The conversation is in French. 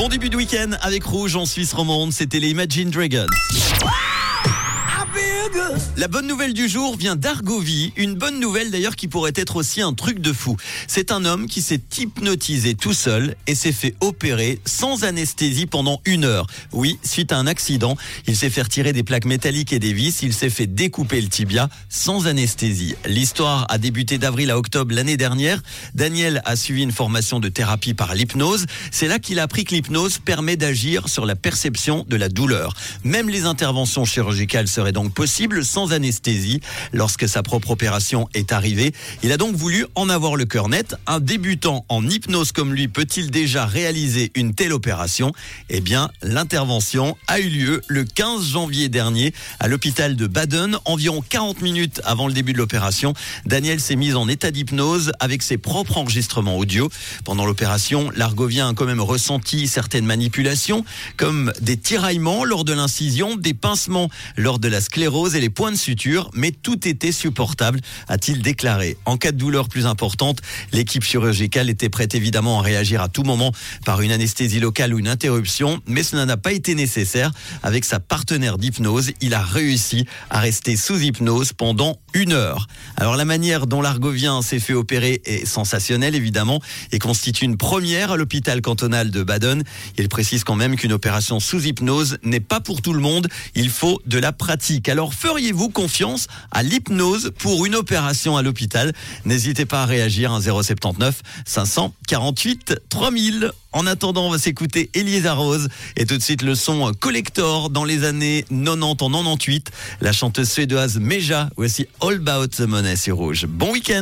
Bon début de week-end avec Rouge en Suisse romande, c'était les Imagine Dragons. La bonne nouvelle du jour vient d'Argovie, une bonne nouvelle d'ailleurs qui pourrait être aussi un truc de fou. C'est un homme qui s'est hypnotisé tout seul et s'est fait opérer sans anesthésie pendant une heure. Oui, suite à un accident, il s'est fait retirer des plaques métalliques et des vis, il s'est fait découper le tibia sans anesthésie. L'histoire a débuté d'avril à octobre l'année dernière. Daniel a suivi une formation de thérapie par l'hypnose. C'est là qu'il a appris que l'hypnose permet d'agir sur la perception de la douleur. Même les interventions chirurgicales seraient donc sans anesthésie lorsque sa propre opération est arrivée. Il a donc voulu en avoir le cœur net. Un débutant en hypnose comme lui peut-il déjà réaliser une telle opération? Eh bien, l'intervention a eu lieu le 15 janvier dernier à l'hôpital de Baden. Environ 40 minutes avant le début de l'opération, Daniel s'est mis en état d'hypnose avec ses propres enregistrements audio. Pendant l'opération, l'Argovien a quand même ressenti certaines manipulations, comme des tiraillements lors de l'incision, des pincements lors de la sclérose et les points de suture, mais tout était supportable, a-t-il déclaré. En cas de douleur plus importante, l'équipe chirurgicale était prête évidemment à réagir à tout moment par une anesthésie locale ou une interruption, mais cela n'a pas été nécessaire. Avec sa partenaire d'hypnose, il a réussi à rester sous hypnose pendant une heure. Alors la manière dont l'Argovien s'est fait opérer est sensationnelle évidemment et constitue une première à l'hôpital cantonal de Baden. Il précise quand même qu'une opération sous hypnose n'est pas pour tout le monde, il faut de la pratique. Alors feriez-vous confiance à l'hypnose pour une opération à l'hôpital N'hésitez pas à réagir à 079 548 3000. En attendant, on va s'écouter Elisa Rose et tout de suite le son collector dans les années 90 en 98. La chanteuse suédoise Meja, voici All About the Money sur Rouge. Bon week-end